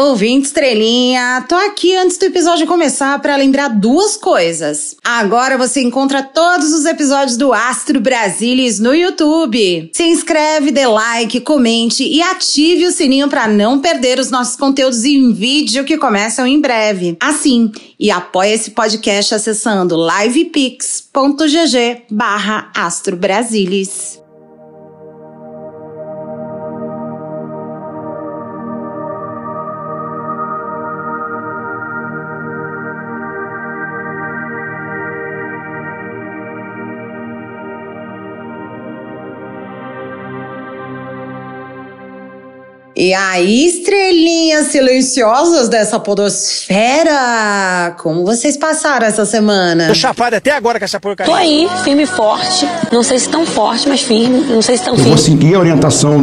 Ouvinte estrelinha, tô aqui antes do episódio começar para lembrar duas coisas. Agora você encontra todos os episódios do Astro Brasilis no YouTube. Se inscreve, dê like, comente e ative o sininho para não perder os nossos conteúdos em vídeo que começam em breve. Assim, e apoia esse podcast acessando livepix.gg E aí, estrelinhas silenciosas dessa podosfera, como vocês passaram essa semana? Tô chapado até agora com essa porcaria. Tô aí, firme e forte. Não sei se tão forte, mas firme. Não sei se tão Eu firme. vou seguir a orientação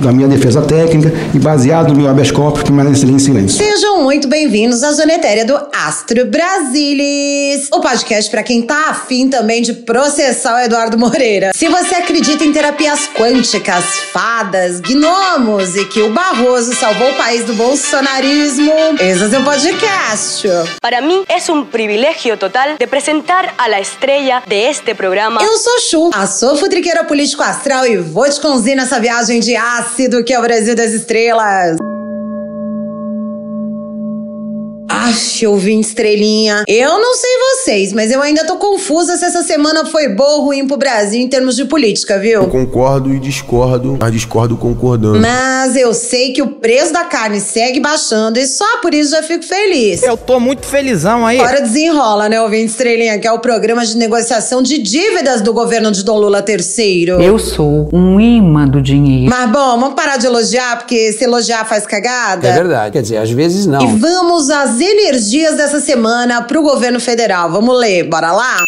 da minha defesa técnica e baseado no meu habeas corpus, permanecerei em silêncio. Sejam muito bem-vindos à Zona Etérea do Astro Brasilis, o podcast para quem tá afim também de processar o Eduardo Moreira. Se você acredita em terapias quânticas, fadas, gnomos e que o Barroso salvou o país do bolsonarismo, esse é seu podcast. Para mí es un privilegio total de presentar a la estrella de este programa. Eu sou Chu, a sua futriqueira político astral e vou te conduzir nessa viagem de ácido que é o Brasil das estrelas. Aff, ouvinte estrelinha. Eu não sei vocês, mas eu ainda tô confusa se essa semana foi boa ou ruim pro Brasil em termos de política, viu? Eu concordo e discordo, mas discordo concordando. Mas eu sei que o preço da carne segue baixando e só por isso já fico feliz. Eu tô muito felizão aí. Agora desenrola, né, ouvinte estrelinha, que é o programa de negociação de dívidas do governo de Dom Lula III. Eu sou um imã do dinheiro. Mas bom, vamos parar de elogiar, porque se elogiar faz cagada. É verdade. Quer dizer, às vezes não. E vamos às energias dessa semana pro governo federal. Vamos ler, bora lá?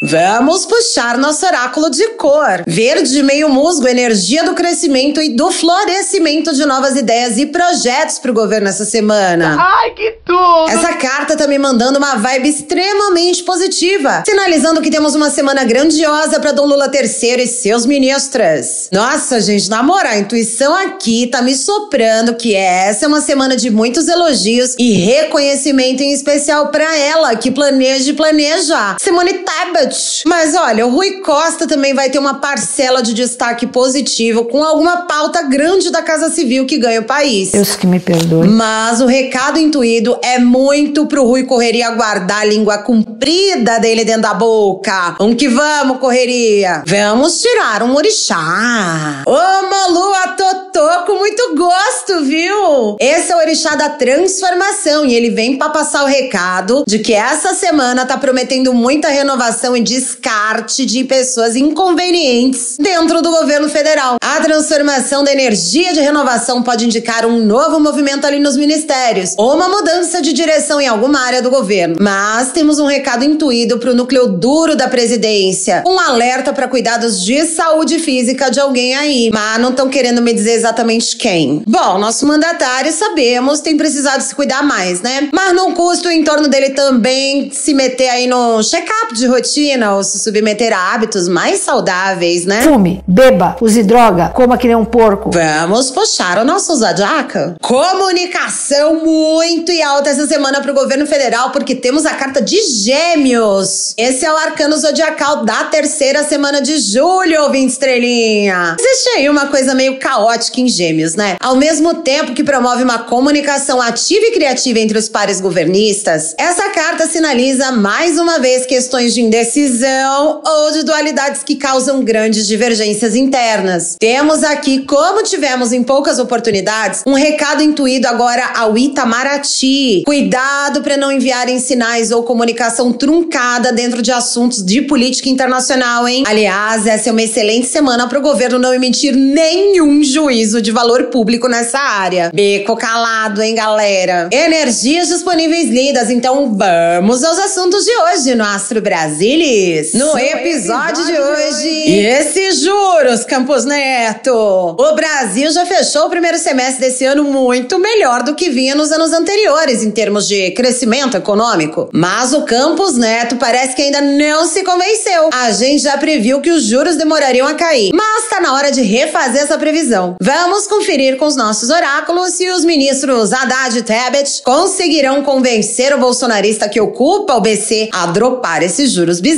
Vamos puxar nosso oráculo de cor. Verde, meio musgo, energia do crescimento e do florescimento de novas ideias e projetos pro governo essa semana. Ai, que tudo! Essa carta tá me mandando uma vibe extremamente positiva, sinalizando que temos uma semana grandiosa para Dom Lula III e seus ministros. Nossa, gente, na moral, a intuição aqui tá me soprando que essa é uma semana de muitos elogios e reconhecimento em especial para ela, que planeja e planeja. Simone Tebet. Mas olha, o Rui Costa também vai ter uma parcela de destaque positivo com alguma pauta grande da Casa Civil que ganha o país. Deus que me perdoe. Mas o recado intuído é muito pro Rui Correria guardar a língua comprida dele dentro da boca. Vamos que vamos, Correria. Vamos tirar um orixá. Ô, Malu, a Totô com muito gosto, viu? Esse é o orixá da transformação e ele vem pra passar o recado de que essa semana tá prometendo muita renovação e descarte de pessoas inconvenientes dentro do governo federal. A transformação da energia de renovação pode indicar um novo movimento ali nos ministérios ou uma mudança de direção em alguma área do governo. Mas temos um recado intuído para o núcleo duro da presidência, um alerta para cuidados de saúde física de alguém aí, mas não estão querendo me dizer exatamente quem. Bom, nosso mandatário sabemos tem precisado se cuidar mais, né? Mas não custa o entorno dele também se meter aí no check-up de rotina ou se submeter a hábitos mais saudáveis, né? Fume, beba, use droga, coma que nem um porco. Vamos puxar o nosso zodiaco. Comunicação muito e alta essa semana pro governo federal, porque temos a carta de Gêmeos. Esse é o arcano zodiacal da terceira semana de julho, ouvinte estrelinha. Existe aí uma coisa meio caótica em Gêmeos, né? Ao mesmo tempo que promove uma comunicação ativa e criativa entre os pares governistas, essa carta sinaliza mais uma vez questões de indecisão ou de dualidades que causam grandes divergências internas. Temos aqui, como tivemos em poucas oportunidades, um recado intuído agora ao Itamaraty. Cuidado para não enviarem sinais ou comunicação truncada dentro de assuntos de política internacional, hein? Aliás, essa é uma excelente semana para o governo não emitir nenhum juízo de valor público nessa área. Beco calado, hein, galera? Energias disponíveis lidas, então vamos aos assuntos de hoje no Astro Brasilis. Deles no, episódio, de hoje. E esses juros, Campos Neto? O Brasil já fechou o primeiro semestre desse ano muito melhor do que vinha nos anos anteriores em termos de crescimento econômico. Mas o Campos Neto parece que ainda não se convenceu. A gente já previu que os juros demorariam a cair, mas tá na hora de refazer essa previsão. Vamos conferir com os nossos oráculos se os ministros Haddad e Tebet conseguirão convencer o bolsonarista que ocupa o BC a dropar esses juros bizarros.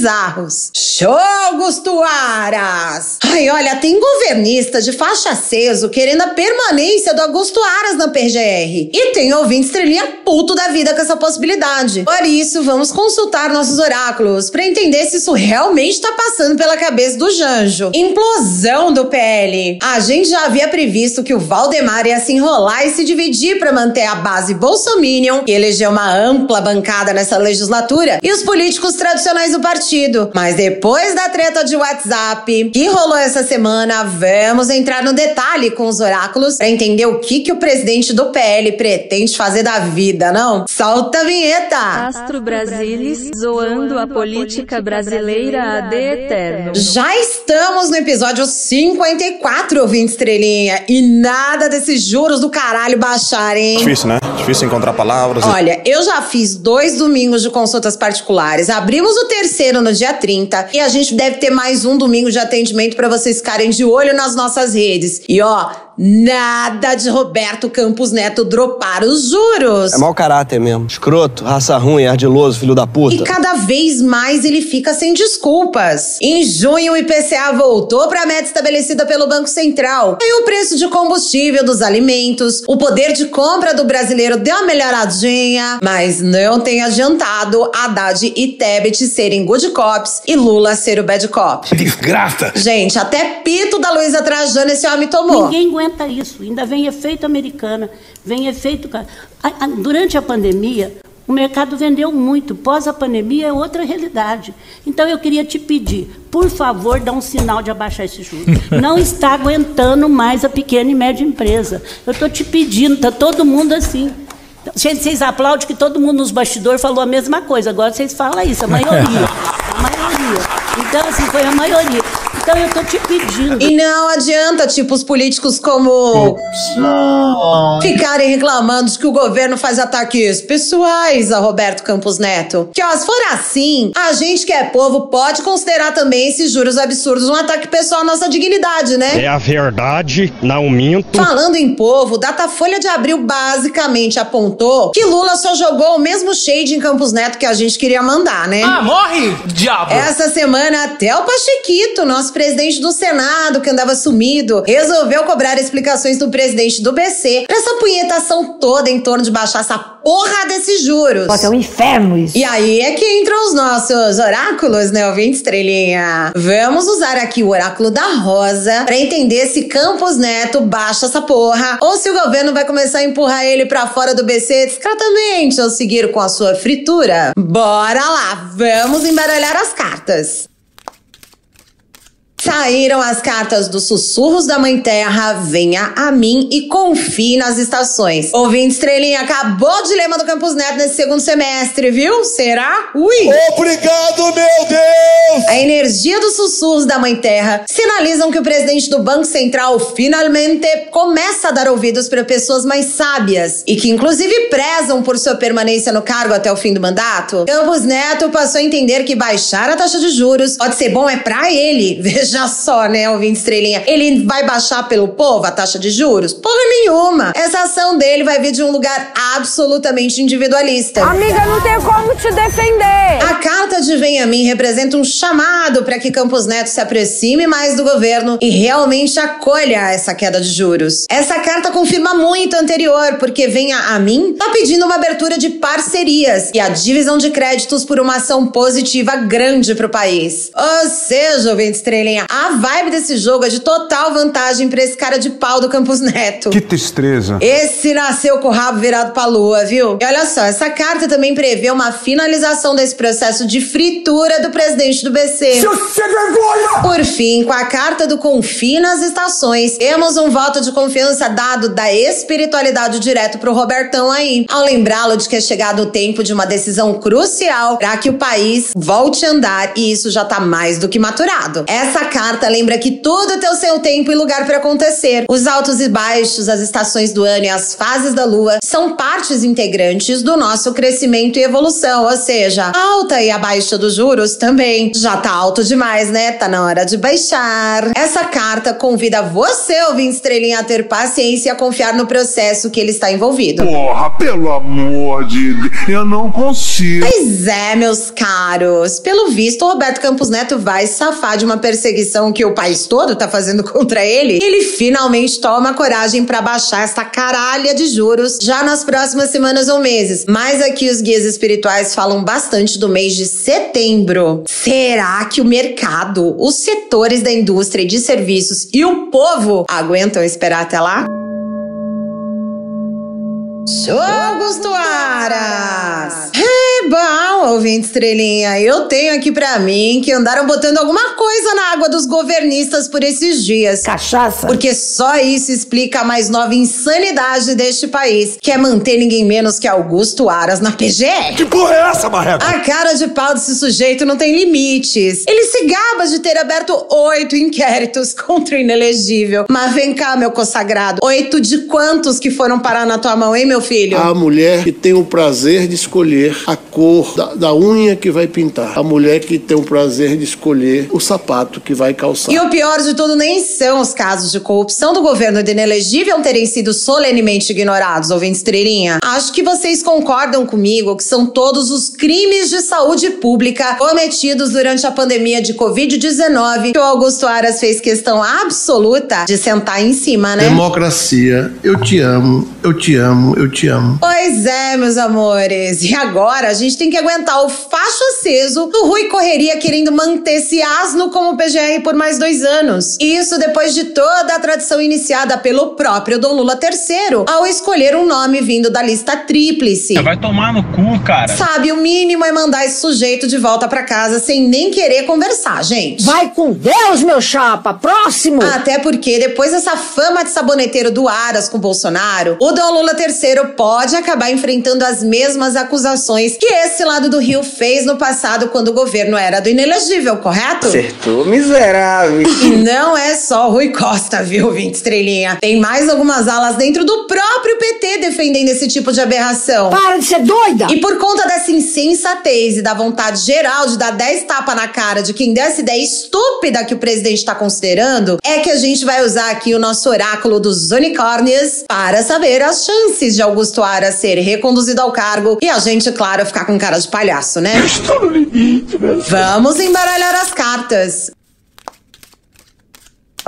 Show, Augusto Aras! Ai, olha, tem governista de faixa aceso querendo a permanência do Augusto Aras na PGR. E tem ouvinte estrelinha puto da vida com essa possibilidade. Por isso, vamos consultar nossos oráculos para entender se isso realmente está passando pela cabeça do Janjo. Implosão do PL. A gente já havia previsto que o Valdemar ia se enrolar e se dividir para manter a base bolsominion e eleger uma ampla bancada nessa legislatura e os políticos tradicionais do partido. Mas depois da treta de WhatsApp que rolou essa semana, vamos entrar no detalhe com os oráculos para entender o que, que o presidente do PL pretende fazer da vida, não? Solta a vinheta! Astro Brasilis zoando a política brasileira AD eterno. Já estamos no episódio 54, ouvinte estrelinha, e nada desses juros do caralho baixarem. Difícil, né? Difícil encontrar palavras. Olha, eu já fiz dois domingos de consultas particulares. Abrimos o terceiro no dia 30 e a gente deve ter mais um domingo de atendimento para vocês ficarem de olho nas nossas redes. E ó, nada de Roberto Campos Neto dropar os juros. É mau caráter mesmo. Escroto, raça ruim, ardiloso, filho da puta. E cada vez mais ele fica sem desculpas. Em junho, o IPCA voltou para a meta estabelecida pelo Banco Central. Aí o preço de combustível, dos alimentos, o poder de compra do brasileiro deu uma melhoradinha, mas não tem adiantado Haddad e Tebet serem good cops e Lula ser o bad cop. Desgraça! Gente, até pito da Luísa Trajano esse homem tomou. Ninguém aguenta isso. Ainda vem efeito americana, vem efeito. Durante a pandemia, o mercado vendeu muito. Pós a pandemia é outra realidade. Então eu queria te pedir, por favor, dá um sinal de abaixar esse juros. Não está aguentando mais a pequena e média empresa. Eu estou te pedindo, está todo mundo assim. Gente, vocês aplaudem que todo mundo nos bastidores falou a mesma coisa. Agora vocês falam isso, a maioria. A maioria. Então, assim, foi a maioria. Então eu estou te pedindo. E não adianta, tipo, os políticos como. Ficarem reclamando de que o governo faz ataques pessoais a Roberto Campos Neto. Que, ó, se for assim, a gente que é povo pode considerar também esses juros absurdos um ataque pessoal à nossa dignidade, né? É a verdade, não minto. Falando em povo, Datafolha de Abril basicamente apontou que Lula só jogou o mesmo shade em Campos Neto que a gente queria mandar, né? Ah, morre, diabo! Essa semana, até o Pachequito, nosso presidente do Senado, que andava sumido, resolveu cobrar explicações do presidente do BC pra essa punhetação toda em torno de baixar essa porra desses juros. Nossa, é um inferno isso. E aí é que entram os nossos oráculos, né, ouvinte estrelinha? Vamos usar aqui o oráculo da Rosa pra entender se Campos Neto baixa essa porra ou se o governo vai começar a empurrar ele pra fora do BC discretamente ou seguir com a sua fritura. Bora lá, vamos embaralhar as cartas. Saíram as cartas dos sussurros da Mãe Terra, venha a mim e confie nas estações. Ouvinte Estrelinha, acabou de lema do Campus Neto nesse segundo semestre, viu? Será? Ui! Obrigado, meu Deus! A energia dos sussurros da Mãe Terra sinalizam que o presidente do Banco Central finalmente começa a dar ouvidos para pessoas mais sábias e que inclusive prezam por sua permanência no cargo até o fim do mandato. Campos Neto passou a entender que baixar a taxa de juros pode ser bom é para ele. Veja só, né, ouvinte estrelinha. Ele vai baixar pelo povo a taxa de juros? Porra nenhuma. Essa ação dele vai vir de um lugar absolutamente individualista. Amiga, não tem como te defender. A carta de Vem a Mim representa um chamado para que Campos Neto se aproxime mais do governo e realmente acolha essa queda de juros. Essa carta confirma muito a anterior, porque Venha a Mim está pedindo uma abertura de parcerias e a divisão de créditos por uma ação positiva grande para o país. Ou seja, ouvinte estrelinha, A vibe desse jogo é de total vantagem pra esse cara de pau do Campos Neto. Que tristeza. Esse nasceu com o rabo virado pra lua, viu? E olha só, essa carta também prevê uma finalização desse processo de fritura do presidente do BC. Seu sem vergonha! Por fim, com a carta do Confie nas estações, temos um voto de confiança dado da espiritualidade direto pro Robertão aí, ao lembrá-lo de que é chegado o tempo de uma decisão crucial para que o país volte a andar e isso já tá mais do que maturado. Essa carta lembra que tudo tem o seu tempo e lugar para acontecer. Os altos e baixos, as estações do ano e as fases da lua são partes integrantes do nosso crescimento e evolução, ou seja, a alta e a baixa dos juros também. Já tá alto demais, né? Tá na hora de baixar. Essa carta convida você, ouvinte estrelinha, a ter paciência e a confiar no processo que ele está envolvido. Porra, pelo amor de Deus, eu não consigo. Pois é, meus caros. Pelo visto, o Roberto Campos Neto vai safar de uma perseguição que o país todo tá fazendo contra ele. E ele finalmente toma coragem para baixar essa caralha de juros já nas próximas semanas ou meses. Mas aqui os guias espirituais falam bastante do mês de setembro. Será que o mercado, os setores da indústria e de serviços e o povo aguentam esperar até lá? Sou Augusto Aras! É bom, ouvinte estrelinha. Eu tenho aqui pra mim que andaram botando alguma coisa na água dos governistas por esses dias. Cachaça? Porque só isso explica a mais nova insanidade deste país, que é manter ninguém menos que Augusto Aras na PGR. Que porra é essa, marreca? A cara de pau desse sujeito não tem limites. Ele se gaba de ter aberto oito inquéritos contra o inelegível. Mas vem cá, meu consagrado. Oito de quantos que foram parar na tua mão, hein, meu filho? A mulher que tem o prazer de escolher a cor da, da unha que vai pintar. A mulher que tem o prazer de escolher o sapato que vai calçar. E o pior de tudo nem são os casos de corrupção do governo do inelegível terem sido solenemente ignorados, ouvinte estrelinha. Acho que vocês concordam comigo que são todos os crimes de saúde pública cometidos durante a pandemia de Covid-19 que o Augusto Aras fez questão absoluta de sentar em cima, né? Democracia, eu te amo, eu te amo, eu te amo. Pois é, meus amores. E agora a gente tem que aguentar o facho aceso do Rui Correria querendo manter esse asno como PGR por mais dois anos. Isso depois de toda a tradição iniciada pelo próprio Dom Lula III ao escolher um nome vindo da lista tríplice. Vai tomar no cu, cara. Sabe, o mínimo é mandar esse sujeito de volta pra casa sem nem querer conversar, gente. Vai com Deus, meu chapa! Próximo! Até porque depois dessa fama de saboneteiro do Aras com Bolsonaro, o Dom Lula III pode acabar enfrentando as mesmas acusações que esse lado do Rio fez no passado quando o governo era do inelegível, correto? Acertou, miserável. E não é só Rui Costa, viu, 20 estrelinha? Tem mais algumas alas dentro do próprio PT defendendo esse tipo de aberração. Para de ser doida! E por conta dessa insensatez e da vontade geral de dar 10 tapas na cara de quem deu essa ideia estúpida que o presidente está considerando, é que a gente vai usar aqui o nosso oráculo dos unicórnios para saber as chances de Augusto Aras ser reconduzido ao cargo e a gente, claro, ficar com cara de palhaço, né? Estou no limite, meu Vamos embaralhar as cartas.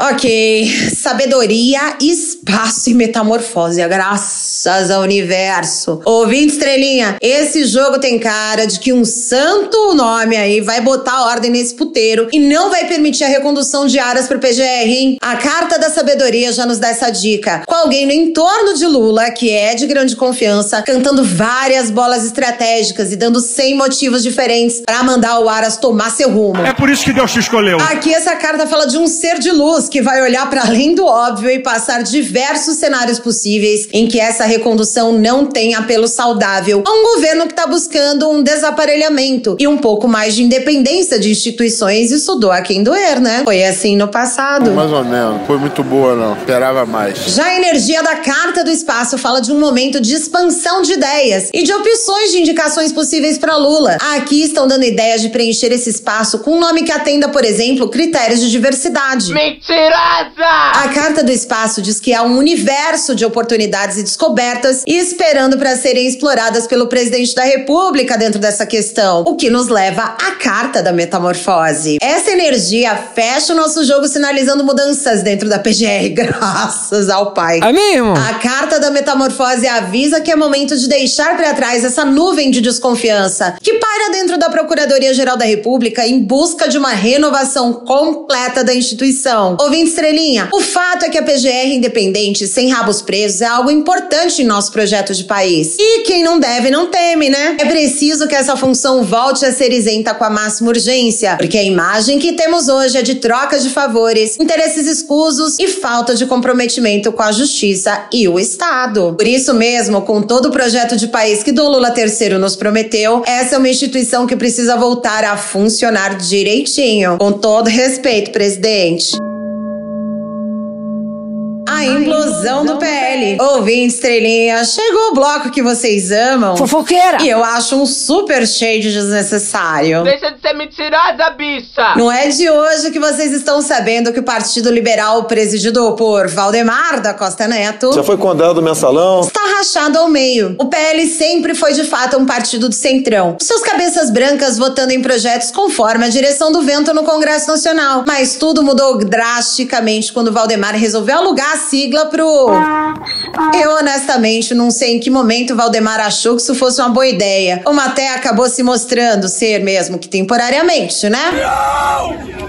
Ok, sabedoria, espaço e metamorfose, graças ao universo. Ouvinte estrelinha, esse jogo tem cara de que um santo nome aí vai botar ordem nesse puteiro e não vai permitir a recondução de áreas pro PGR, hein? A carta da sabedoria já nos dá essa dica. Com alguém no entorno de Lula, que é de grande confiança, cantando várias bolas estratégicas e dando 100 motivos diferentes para mandar o Aras tomar seu rumo. É por isso que Deus te escolheu. Aqui essa carta fala de um ser de luz que vai olhar para além do óbvio e passar diversos cenários possíveis em que essa recondução não tem apelo saudável a um governo que está buscando um desaparelhamento e um pouco mais de independência de instituições. Isso doa quem doer, né? Foi assim no passado. Mais ou menos, foi muito boa não, esperava mais. Já a energia da carta do espaço fala de um momento de expansão de ideias e de opções de indicações possíveis para Lula. Aqui estão dando ideias de preencher esse espaço com um nome que atenda, por exemplo, critérios de diversidade. Mentira! Mentirosa! A Carta do Espaço diz que há um universo de oportunidades e descobertas esperando para serem exploradas pelo presidente da República dentro dessa questão, o que nos leva à Carta da Metamorfose. Essa energia fecha o nosso jogo sinalizando mudanças dentro da PGR, graças ao pai. É mesmo? A Carta da Metamorfose avisa que é momento de deixar para trás essa nuvem de desconfiança que paira dentro da Procuradoria-Geral da República em busca de uma renovação completa da instituição. Ouvinte Estrelinha, o fato é que a PGR independente, sem rabos presos, é algo importante em nosso projeto de país. E quem não deve, não teme, né? É preciso que essa função volte a ser isenta com a máxima urgência, porque a imagem que temos hoje é de troca de favores, interesses escusos e falta de comprometimento com a justiça e o Estado. Por isso mesmo, com todo o projeto de país que Dom Lula III nos prometeu, essa é uma instituição que precisa voltar a funcionar direitinho. Com todo respeito, presidente. A implosão do PL. Ouvinte estrelinha, chegou o bloco que vocês amam. Fofoqueira! E eu acho um super shade desnecessário. Deixa de ser mentirosa, bicha! Não é de hoje que vocês estão sabendo que o Partido Liberal, presidido por Valdemar da Costa Neto, Já foi condenado o mensalão? está rachado ao meio. O PL sempre foi de fato um partido do centrão. Os seus cabeças brancas votando em projetos conforme a direção do vento no Congresso Nacional. Mas tudo mudou drasticamente quando Valdemar resolveu alugar a sigla pro. Eu honestamente não sei em que momento Valdemar achou que isso fosse uma boa ideia. Como até acabou se mostrando ser mesmo que temporariamente, né? Não,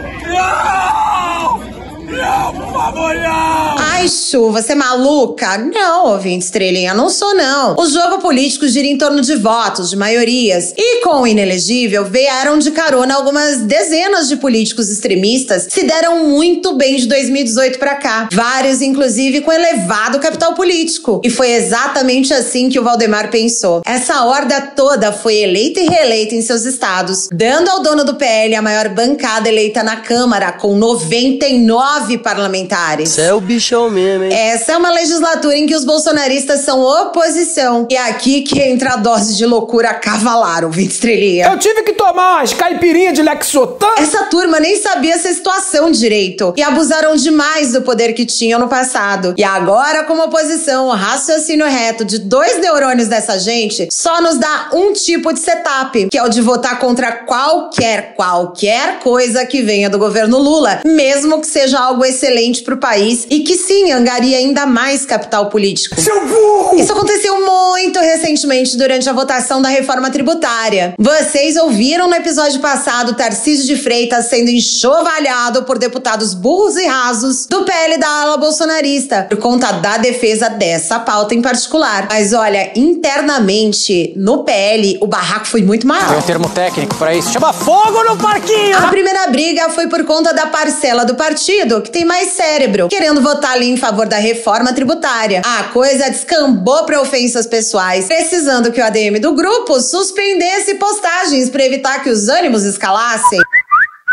por favor, não! Ai, Chu, você é maluca? Não, ouvinte estrelinha, não sou não. O jogo político gira em torno de votos, de maiorias. E com o inelegível, vieram de carona algumas dezenas de políticos extremistas se deram muito bem de 2018 pra cá. Vários, inclusive, com elevado capital político. E foi exatamente assim que o Valdemar pensou. Essa horda toda foi eleita e reeleita em seus estados, dando ao dono do PL a maior bancada eleita na Câmara, com 99 parlamentares. Você é o bichão mesmo, hein? Essa é uma legislatura em que os bolsonaristas são oposição. E é aqui que entra a dose de loucura cavalar, ouvinte estrelinha. Eu tive que tomar umas caipirinhas de Lexotan. Essa turma nem sabia essa situação direito e abusaram demais do poder que tinham no passado. E agora, como oposição, o raciocínio reto de dois neurônios dessa gente só nos dá um tipo de setup, que é o de votar contra qualquer, qualquer coisa que venha do governo Lula, mesmo que seja algo excelente pro país e que sim angaria ainda mais capital político. Seu burro! Isso aconteceu muito recentemente durante a votação da reforma tributária. Vocês ouviram no episódio passado Tarcísio de Freitas sendo enxovalhado por deputados burros e rasos do PL da ala bolsonarista por conta da defesa dessa pauta em particular. Mas olha, internamente no PL o barraco foi muito maior. Tem um termo técnico pra isso. Chama fogo no parquinho! A primeira briga foi por conta da parcela do partido que tem mais cérebro, querendo votar ali em favor da reforma tributária. A coisa descambou para ofensas pessoais, precisando que o ADM do grupo suspendesse postagens para evitar que os ânimos escalassem.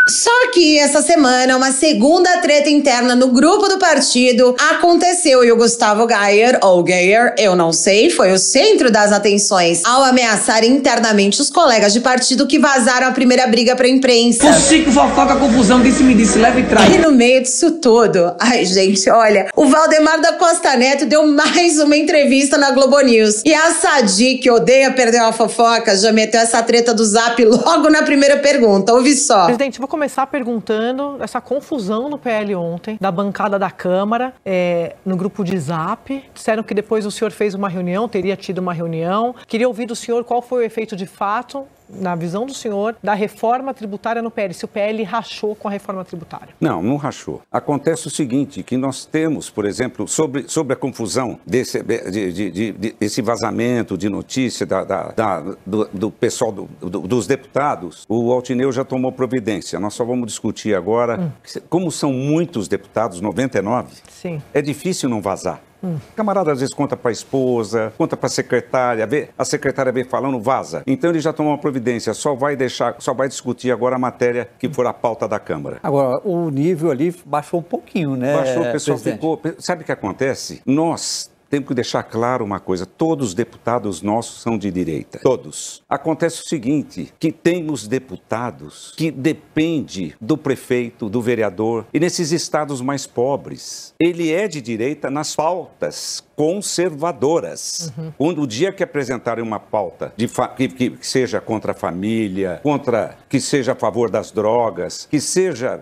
Só que essa semana, uma segunda treta interna no grupo do partido aconteceu e o Gustavo Geyer, ou Geyer, eu não sei, foi o centro das atenções ao ameaçar internamente os colegas de partido que vazaram a primeira briga pra imprensa. Você que fofoca, confusão, disse me disse, leva e traz. E no meio disso tudo, ai gente, olha, o Valdemar da Costa Neto deu mais uma entrevista na Globo News. E a Sadi, que odeia perder uma fofoca, já meteu essa treta do zap logo na primeira pergunta. Ouve só. Presidente, vou começar perguntando essa confusão no PL ontem, da bancada da Câmara, é, no grupo de Zap. Disseram que depois o senhor fez uma reunião, teria tido uma reunião. Queria ouvir do senhor qual foi o efeito de fato, na visão do senhor, da reforma tributária no PL, se o PL rachou com a reforma tributária. Não, não rachou. Acontece o seguinte, que nós temos, por exemplo, sobre, sobre a confusão desse, de, de, de, de- desse vazamento de notícia da, da- da- do, do pessoal, do- do- dos deputados, o Altineu já tomou providência. Nós só vamos discutir agora, como são muitos deputados, 99, Sim. é difícil não vazar. Hum. O camarada às vezes conta para a esposa, conta para a secretária, vê, a secretária vem falando, vaza. Então ele já tomou uma providência, só vai deixar, só vai discutir agora a matéria que for a pauta da Câmara. Agora, o nível ali baixou um pouquinho, né? Baixou, o pessoal presidente? ficou. Sabe o que acontece? Nós temos que deixar claro uma coisa: todos os deputados nossos são de direita. Todos. Acontece o seguinte: que temos deputados que depende do prefeito, do vereador, e nesses estados mais pobres, ele é de direita nas pautas conservadoras. Uhum. Quando o dia que apresentarem uma pauta de que, que, seja contra a família, contra que seja a favor das drogas, que seja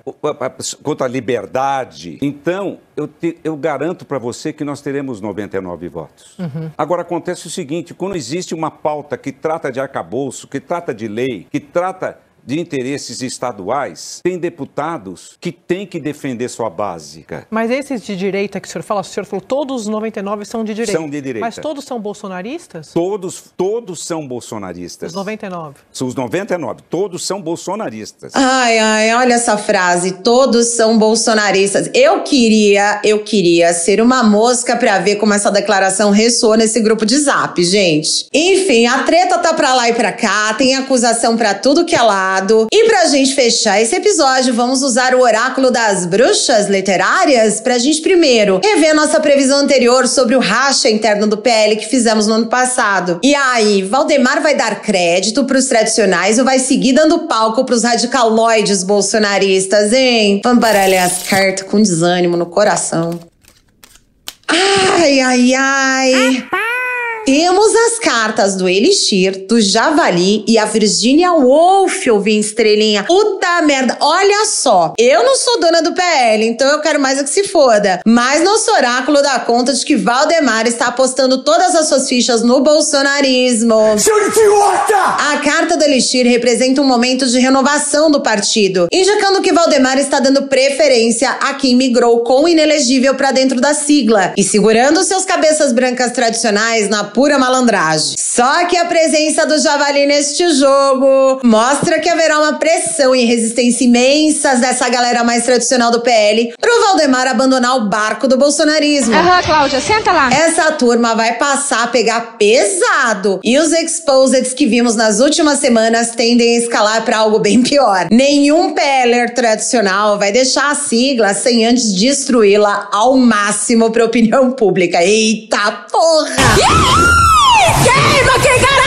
contra a liberdade, então eu, te, eu garanto para você que nós teremos 99 votos. Uhum. Agora acontece o seguinte: quando existe uma pauta que trata de arcabouço, que trata de lei, que trata de interesses estaduais, tem deputados que têm que defender sua básica. Mas esses de direita que o senhor fala, o senhor falou todos os 99 são de direita. São de direita. Mas todos são bolsonaristas? Todos, todos são bolsonaristas. Os 99. Os 99, todos são bolsonaristas. Ai, ai, olha essa frase, todos são bolsonaristas. Eu queria, eu queria ser uma mosca para ver como essa declaração ressoa nesse grupo de Zap, gente. Enfim, a treta tá pra lá e pra cá, tem acusação para tudo que é lado lado. E pra gente fechar esse episódio, vamos usar o oráculo das bruxas literárias pra gente primeiro rever nossa previsão anterior sobre o racha interno do PL que fizemos no ano passado. E aí, Valdemar vai dar crédito pros tradicionais ou vai seguir dando palco pros radicaloides bolsonaristas, hein? Vamos baralhar as cartas com desânimo no coração. Ai, ai, ai. Temos as cartas do Elixir, do Javali e a Virginia Woolf, ouvi estrelinha. Puta merda, olha só. Eu não sou dona do PL, então eu quero mais é que se foda. Mas nosso oráculo dá conta de que Valdemar está apostando todas as suas fichas no bolsonarismo. Seu idiota! A carta do Elixir representa um momento de renovação do partido, indicando que Valdemar está dando preferência a quem migrou com inelegível para dentro da sigla e segurando seus cabeças brancas tradicionais na pura malandragem. Só que a presença do Javali neste jogo mostra que haverá uma pressão e resistência imensas dessa galera mais tradicional do PL pro Valdemar abandonar o barco do bolsonarismo. Aham, Cláudia, senta lá. Essa turma vai passar a pegar pesado e os exposeds que vimos nas últimas semanas tendem a escalar para algo bem pior. Nenhum PLer tradicional vai deixar a sigla sem antes destruí-la ao máximo pra opinião pública. Eita porra! Queima, quem caralho!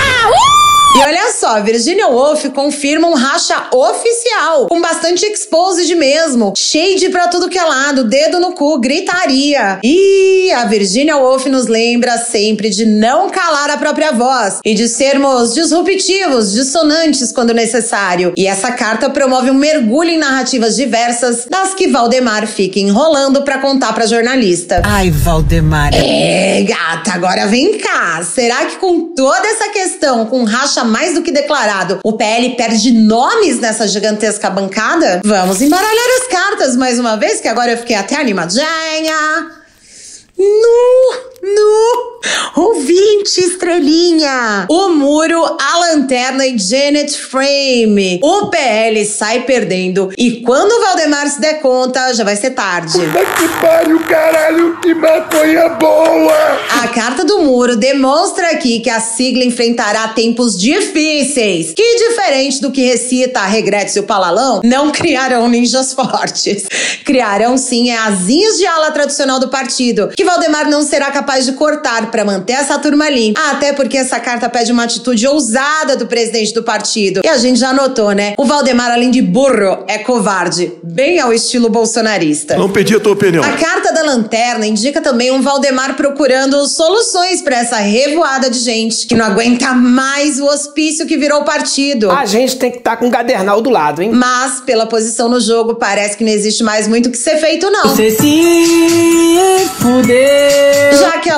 E olha só, Virginia Woolf confirma um racha oficial, com bastante exposed mesmo, shade pra tudo que é lado, dedo no cu, gritaria. E a Virginia Woolf nos lembra sempre de não calar a própria voz e de sermos disruptivos, dissonantes quando necessário. E essa carta promove um mergulho em narrativas diversas, das que Valdemar fica enrolando pra contar pra jornalista. Ai, Valdemar. É, gata, agora vem cá. Será que com toda essa questão, com racha mais do que declarado, o PL perde nomes nessa gigantesca bancada? Vamos embaralhar as cartas mais uma vez, que agora eu fiquei até animadinha. Nu! No! Ouvinte, estrelinha! O muro, a lanterna e Janet Frame. O PL sai perdendo e quando o Valdemar se der conta, já vai ser tarde. Puta que pariu, caralho, que maconha boa! A carta do muro demonstra aqui que a sigla enfrentará tempos difíceis, que diferente do que recita a Regrete e o Palalão, não criarão ninjas fortes. Criarão sim asinhas de ala tradicional do partido, que Valdemar não será capaz de cortar para manter essa turma limpa. Até porque essa carta pede uma atitude ousada do presidente do partido. E a gente já notou, né? O Valdemar, além de burro, é covarde. Bem ao estilo bolsonarista. Não pedi a tua opinião. A carta da lanterna indica também um Valdemar procurando soluções para essa revoada de gente que não aguenta mais o hospício que virou partido. A gente tem que estar tá com o Gadernal do lado, hein? Mas, pela posição no jogo, parece que não existe mais muito o que ser feito, não. Você se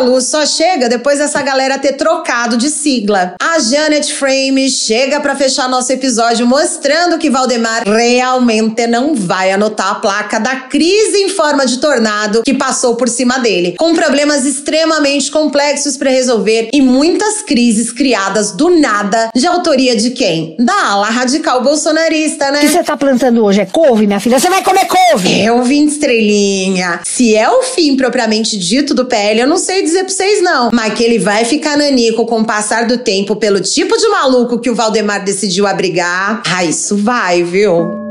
luz só chega depois dessa galera ter trocado de sigla. A Janet Frame chega para fechar nosso episódio mostrando que Valdemar realmente não vai anotar a placa da crise em forma de tornado que passou por cima dele, com problemas extremamente complexos para resolver e muitas crises criadas do nada, de autoria de quem? Da ala radical bolsonarista, né? O que você tá plantando hoje? É couve, minha filha? Você vai comer couve! Eu vim estrelinha. Se é o fim propriamente dito do PL, eu não sei sei dizer pra vocês, não. Mas que ele vai ficar nanico com o passar do tempo pelo tipo de maluco que o Valdemar decidiu abrigar. Ah, isso vai, viu?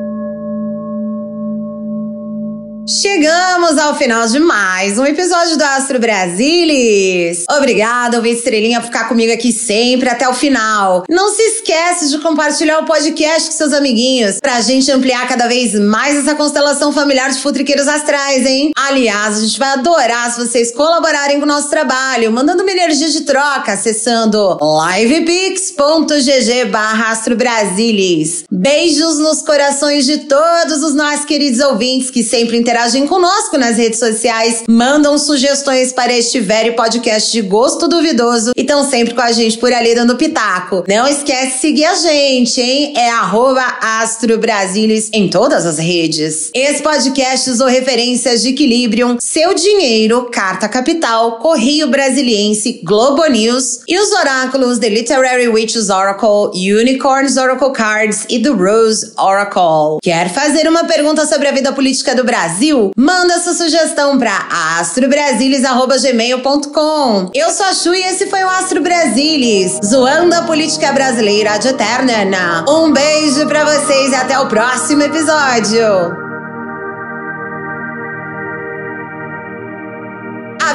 Chegamos ao final de mais um episódio do Astro Brasilis. Obrigada, ouvir estrelinha, por ficar comigo aqui sempre até o final. Não se esquece de compartilhar o podcast com seus amiguinhos pra gente ampliar cada vez mais essa constelação familiar de futriqueiros astrais, hein? Aliás, a gente vai adorar se vocês colaborarem com o nosso trabalho, mandando uma energia de troca, acessando livepix.gg barra astrobrasilis. Beijos nos corações de todos os nossos queridos ouvintes que sempre interagem conosco nas redes sociais, mandam sugestões para este velho podcast de gosto duvidoso e estão sempre com a gente por ali dando pitaco. Não esquece de seguir a gente, hein? É arroba astrobrasilis em todas as redes. Esse podcast usou referências de Equilibrium, Seu Dinheiro, Carta Capital, Correio Brasiliense, Globo News e os oráculos The Literary Witches Oracle, Unicorns Oracle Cards e The Rose Oracle. Quer fazer uma pergunta sobre a vida política do Brasil? Manda sua sugestão para astrobrasilis.gmail.com. Eu sou a Chu e esse foi o Astro Brasilis, zoando a política brasileira de eterna. Um beijo para vocês e até o próximo episódio.